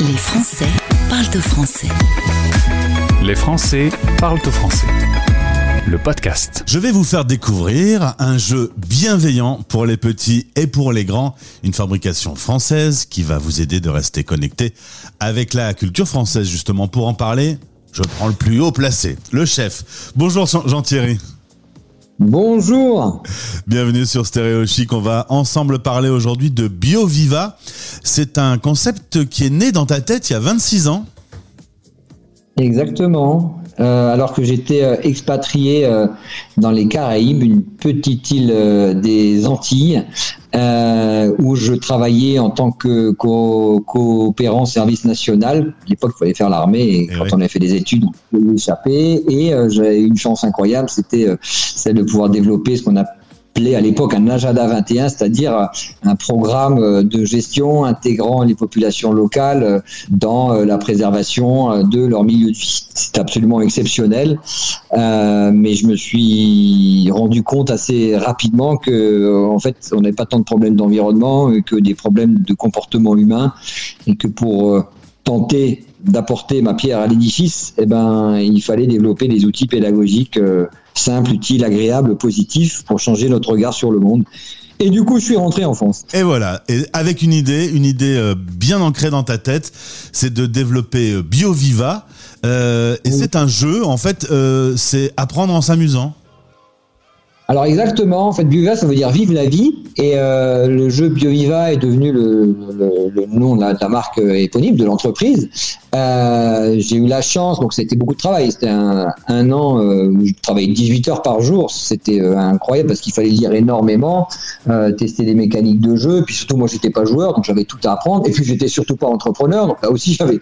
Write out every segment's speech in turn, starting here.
Les Français parlent au français. Les Français parlent au français. Le podcast. Je vais vous faire découvrir un jeu bienveillant pour les petits et pour les grands, une fabrication française qui va vous aider de rester connecté avec la culture française justement. Pour en parler, je prends le plus haut placé, le chef. Bonjour Jean-Thierry. Bonjour. Bienvenue sur Stéréo Chic. On va ensemble parler aujourd'hui de BioViva. C'est un concept qui est né dans ta tête il y a 26 ans. Exactement. Euh, alors que j'étais euh, expatrié euh, dans les Caraïbes, une petite île des Antilles, où je travaillais en tant que coopérant service national. À l'époque, il fallait faire l'armée et, eh quand on avait fait des études, on pouvait échapper. Et j'avais une chance incroyable, c'était celle de pouvoir développer ce qu'on à l'époque un Agenda 21, c'est-à-dire un programme de gestion intégrant les populations locales dans la préservation de leur milieu de vie. C'est absolument exceptionnel, euh, mais je me suis rendu compte assez rapidement que, en fait, on n'avait pas tant de problèmes d'environnement que des problèmes de comportement humain, et que pour euh, tenter d'apporter ma pierre à l'édifice, eh ben, il fallait développer des outils pédagogiques euh, simple, utile, agréable, positif pour changer notre regard sur le monde. Et du coup, je suis rentré en France. Et voilà, et avec une idée, une idée euh, bien ancrée dans ta tête, c'est de développer euh, BioViva. Euh, et c'est un jeu, en fait, euh, c'est apprendre en s'amusant. Alors exactement, en fait, BioViva, ça veut dire vive la vie. Et euh, le jeu BioViva est devenu le, nom de la, marque éponyme de l'entreprise. Euh, j'ai eu la chance, donc c'était beaucoup de travail. C'était un, an euh, où je travaillais 18 heures par jour. C'était incroyable parce qu'il fallait lire énormément, tester des mécaniques de jeu. Puis surtout, moi, j'étais pas joueur, donc j'avais tout à apprendre. Et puis, j'étais surtout pas entrepreneur, donc là aussi, j'avais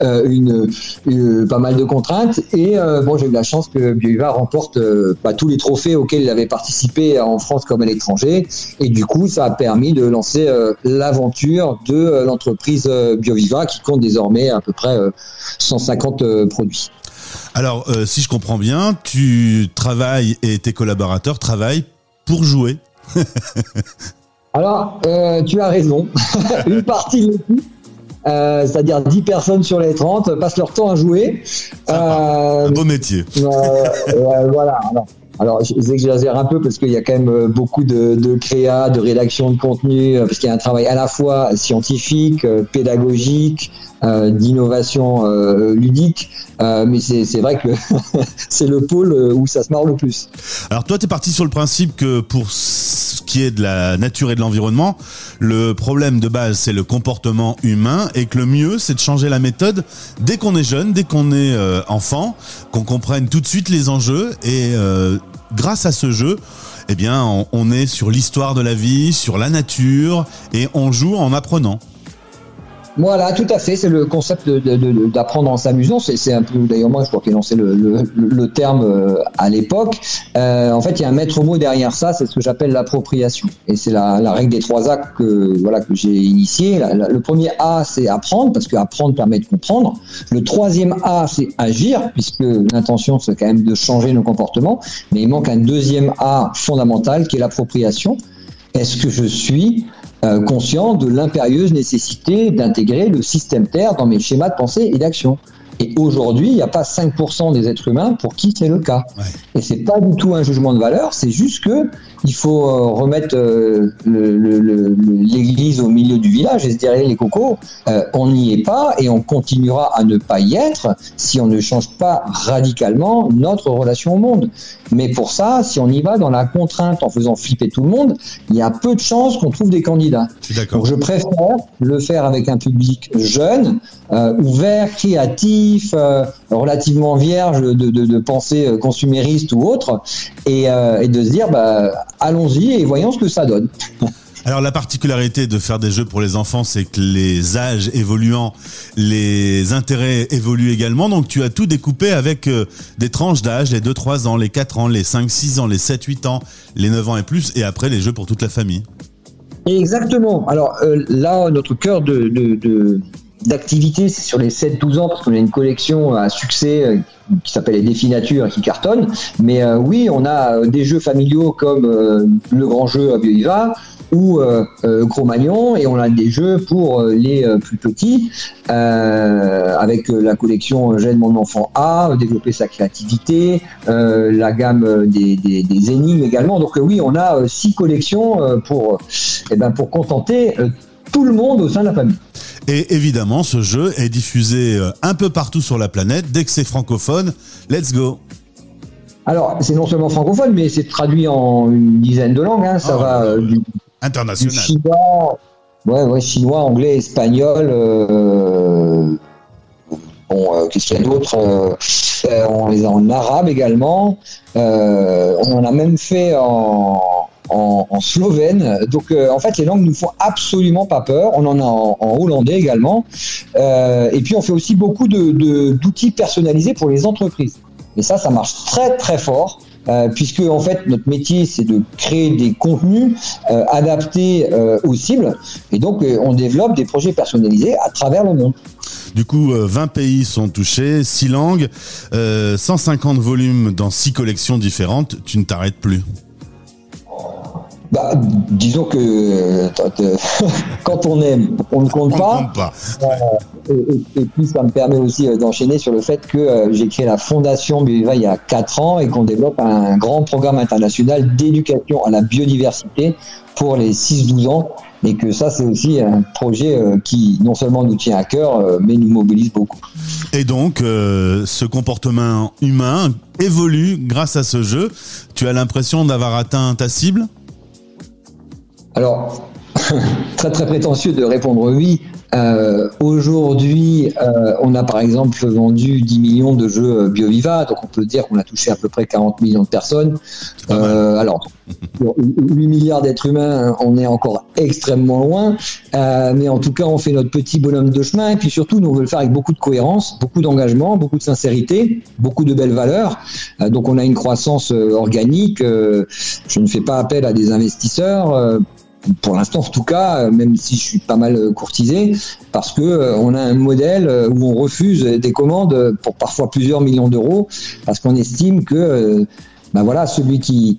pas mal de contraintes. Et bon, j'ai eu la chance que BioViva remporte bah, tous les trophées auxquels il avait participé en France comme à l'étranger. Et du coup, ça a permis de lancer l'aventure de l'entreprise BioViva qui compte désormais à peu près 150 euh, produits. Alors, euh, si je comprends bien, tu travailles et tes collaborateurs travaillent pour jouer. Alors, euh, tu as raison. Une partie de l'équipe, c'est-à-dire 10 personnes sur les 30, passent leur temps à jouer. un beau métier. voilà. Alors, que j'exagère un peu parce qu'il y a quand même beaucoup de, de créa, de rédaction de contenu, parce qu'il y a un travail à la fois scientifique, pédagogique, euh, d'innovation euh, ludique. Euh, mais c'est vrai que c'est le pôle où ça se marre le plus. Alors toi, tu es parti sur le principe que pour ce qui est de la nature et de l'environnement, le problème de base, c'est le comportement humain et que le mieux, c'est de changer la méthode dès qu'on est jeune, dès qu'on est enfant, qu'on comprenne tout de suite les enjeux et grâce à ce jeu, eh on est sur l'histoire de la vie, sur la nature et on joue en apprenant. Voilà, tout à fait. C'est le concept d'apprendre en s'amusant. C'est un peu, d'ailleurs, moi, je crois qu'il lancé le, le, terme euh, à l'époque. Euh, en fait, il y a un maître mot derrière ça, c'est ce que j'appelle l'appropriation. Et c'est la, règle des trois A que, voilà, que j'ai initié. le premier A, c'est apprendre, parce que apprendre permet de comprendre. Le troisième A, c'est agir, puisque l'intention, c'est quand même de changer nos comportements. Mais il manque un deuxième A fondamental, qui est l'appropriation. Est-ce que je suis euh, conscient de l'impérieuse nécessité d'intégrer le système Terre dans mes schémas de pensée et d'action. Et aujourd'hui, il n'y a pas 5% des êtres humains pour qui c'est le cas. Ouais. Et c'est pas du tout un jugement de valeur, c'est juste que il faut euh, remettre euh, l'église au milieu du village et se dire les cocos, euh, on n'y est pas et on continuera à ne pas y être si on ne change pas radicalement notre relation au monde. Mais pour ça, si on y va dans la contrainte en faisant flipper tout le monde, il y a peu de chances qu'on trouve des candidats. Donc je préfère le faire avec un public jeune, euh, ouvert, créatif, euh, relativement vierge de, de, de pensée consumériste ou autre, et, euh, et de se dire bah allons-y et voyons ce que ça donne. Alors la particularité de faire des jeux pour les enfants, c'est que les âges évoluant, les intérêts évoluent également. Donc tu as tout découpé avec euh, des tranches d'âge, les 2-3 ans, les 4 ans, les 5-6 ans, les 7-8 ans, les 9 ans et plus, et après les jeux pour toute la famille. Exactement. Alors euh, là, notre cœur de, de, de d'activité, sur les 7-12 ans, parce qu'on a une collection à succès euh, qui s'appelle les défis nature qui cartonne. Mais euh, oui, on a euh, des jeux familiaux comme euh, le grand jeu à BioIva, ou Cro-Magnon, et on a des jeux pour les plus petits, avec la collection J'aide mon enfant A, développer sa créativité, la gamme des, des, énigmes également. Donc oui, on a six collections pour, eh ben, pour contenter tout le monde au sein de la famille. Et évidemment, ce jeu est diffusé euh, un peu partout sur la planète. Dès que c'est francophone, let's go. Alors, c'est non seulement francophone, mais c'est traduit en une dizaine de langues. Hein. Ça ah, va euh, du, international. chinois, ouais, ouais, chinois, anglais, espagnol. Euh, bon, qu'est-ce qu'il y a d'autre On les a en arabe également. on en a même fait en en, slovène. Donc euh, en fait, les langues nous font absolument pas peur. On en a en, hollandais également. Euh, et puis on fait aussi beaucoup de, d'outils personnalisés pour les entreprises. Et ça, ça marche très très fort. Euh, puisque en fait notre métier c'est de créer des contenus adaptés aux cibles et donc on développe des projets personnalisés à travers le monde. Du coup, 20 pays sont touchés, 6 langues, 150 volumes dans 6 collections différentes. Tu ne t'arrêtes plus bah, disons que euh, quand on aime, on ne compte pas. Euh, et, puis ça me permet aussi euh, d'enchaîner sur le fait que j'ai créé la fondation Biova il y a 4 ans et qu'on développe un grand programme international d'éducation à la biodiversité pour les 6-12 ans. Et que ça, c'est aussi un projet qui non seulement nous tient à cœur, mais nous mobilise beaucoup. Et donc, ce comportement humain évolue grâce à ce jeu. Tu as l'impression d'avoir atteint ta cible? Alors, très très prétentieux de répondre oui. Euh, aujourd'hui, euh, on a par exemple vendu 10 millions de jeux BioViva, donc on peut dire qu'on a touché à peu près 40 millions de personnes. Euh, alors, 8 milliards d'êtres humains, on est encore extrêmement loin, mais en tout cas, on fait notre petit bonhomme de chemin, et puis surtout, nous on veut le faire avec beaucoup de cohérence, beaucoup d'engagement, beaucoup de sincérité, beaucoup de belles valeurs. donc, on a une croissance organique. je ne fais pas appel à des investisseurs pour l'instant en tout cas, euh, même si je suis pas mal euh, courtisé, parce que euh, on a un modèle où on refuse des commandes pour parfois plusieurs millions d'euros, parce qu'on estime que ben voilà, celui qui,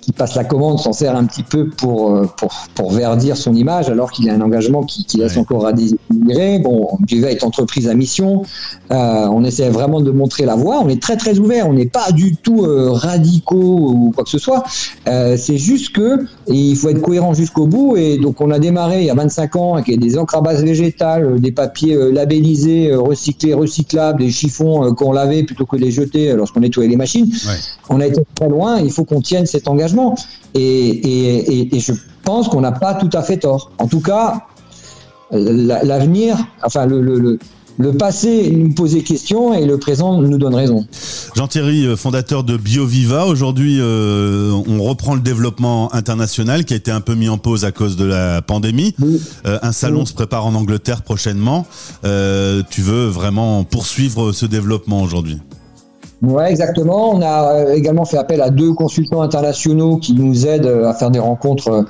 qui passe la commande s'en sert un petit peu pour, euh, pour, pour verdir son image, alors qu'il a un engagement qui, qui laisse encore à désirer. Bon, Duvet est entreprise à mission. Euh, on essaie vraiment de montrer la voie. On est très très ouvert. On n'est pas du tout euh, radicaux ou quoi que ce soit. Euh, c'est juste que il faut être cohérent jusqu'au bout. Et donc on a démarré il y a 25 ans avec des encres à base végétale, des papiers labellisés, recyclés, recyclables, des chiffons qu'on lavait plutôt que de les jeter lorsqu'on nettoyait les machines. On a été très loin. Il faut qu'on tienne cet engagement et, je pense qu'on n'a pas tout à fait tort. En tout cas, l'avenir, enfin le, passé nous posait question et le présent nous donne raison. Jean-Thierry, euh, fondateur de BioViva, aujourd'hui euh, on reprend le développement international qui a été un peu mis en pause à cause de la pandémie. Euh, un salon se prépare en Angleterre prochainement. tu veux vraiment poursuivre ce développement aujourd'hui? Ouais, exactement. On a euh, également fait appel à deux consultants internationaux qui nous aident euh, à faire des rencontres euh,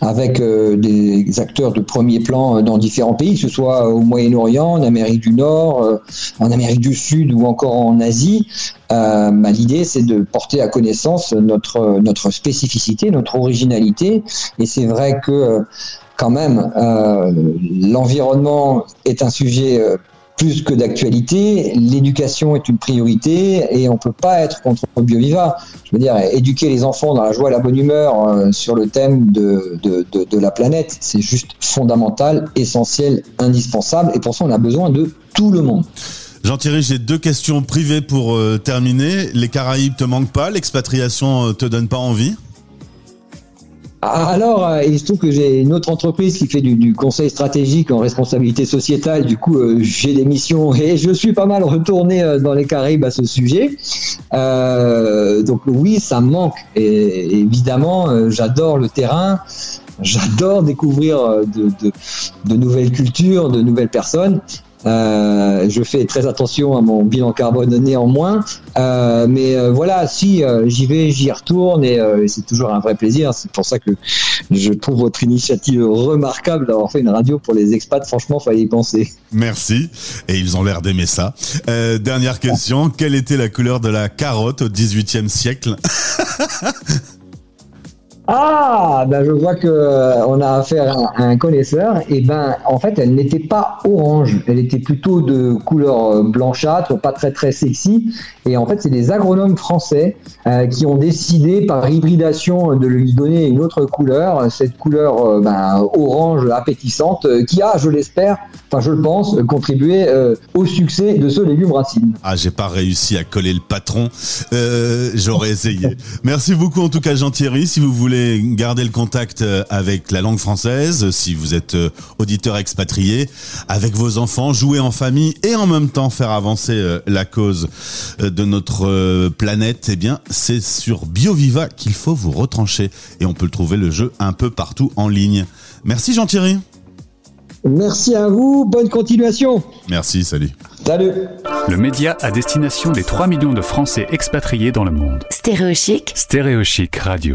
avec des acteurs de premier plan dans différents pays, que ce soit au Moyen-Orient, en Amérique du Nord, en Amérique du Sud ou encore en Asie. Bah, L'idée, c'est de porter à connaissance notre notre spécificité, notre originalité. Et c'est vrai que quand même, l'environnement est un sujet plus que d'actualité, l'éducation est une priorité et on peut pas être contre BioViva. Je veux dire, éduquer les enfants dans la joie et la bonne humeur euh, sur le thème de, la planète, c'est juste fondamental, essentiel, indispensable et pour ça on a besoin de tout le monde. Jean-Thierry, j'ai deux questions privées pour euh, terminer. Les Caraïbes te manquent pas L'expatriation euh, te donne pas envie? Alors, euh, il se trouve que j'ai une autre entreprise qui fait du, conseil stratégique en responsabilité sociétale. Du coup, euh, j'ai des missions et je suis pas mal retourné euh, dans les Caraïbes à ce sujet. donc oui, ça me manque. Et, évidemment, j'adore le terrain. J'adore découvrir de, nouvelles cultures, de nouvelles personnes. Euh, je fais très attention à mon bilan carbone néanmoins. Euh, mais euh, voilà, si j'y vais, j'y retourne et c'est toujours un vrai plaisir. C'est pour ça que je trouve votre initiative remarquable d'avoir fait une radio pour les expats. Franchement, fallait y penser. Merci. Et ils ont l'air d'aimer ça. dernière question. Quelle était la couleur de la carotte au XVIIIe siècle? Ah, ben je vois que euh, on a affaire à un connaisseur. Et ben, en fait, elle n'était pas orange, elle était plutôt de couleur euh, blanchâtre, pas très très sexy. Et en fait, c'est des agronomes français euh, qui ont décidé par hybridation de lui donner une autre couleur, cette couleur ben, orange appétissante, qui a, je l'espère, enfin je le pense, contribué au succès de ce légume racine. Ah, j'ai pas réussi à coller le patron. J'aurais essayé. Merci beaucoup en tout cas, Jean-Thierry. Si vous voulez garder le contact euh, avec la langue française, si vous êtes euh, auditeur expatrié, avec vos enfants, jouer en famille et en même temps faire avancer euh, la cause de notre planète, eh bien, c'est sur BioViva qu'il faut vous retrancher. Et on peut le trouver le jeu un peu partout en ligne. Merci Jean-Thierry. Merci à vous, bonne continuation. Merci, salut. Salut. Le média à destination des 3 millions de Français expatriés dans le monde. Stéréochic. Stéréochic Radio.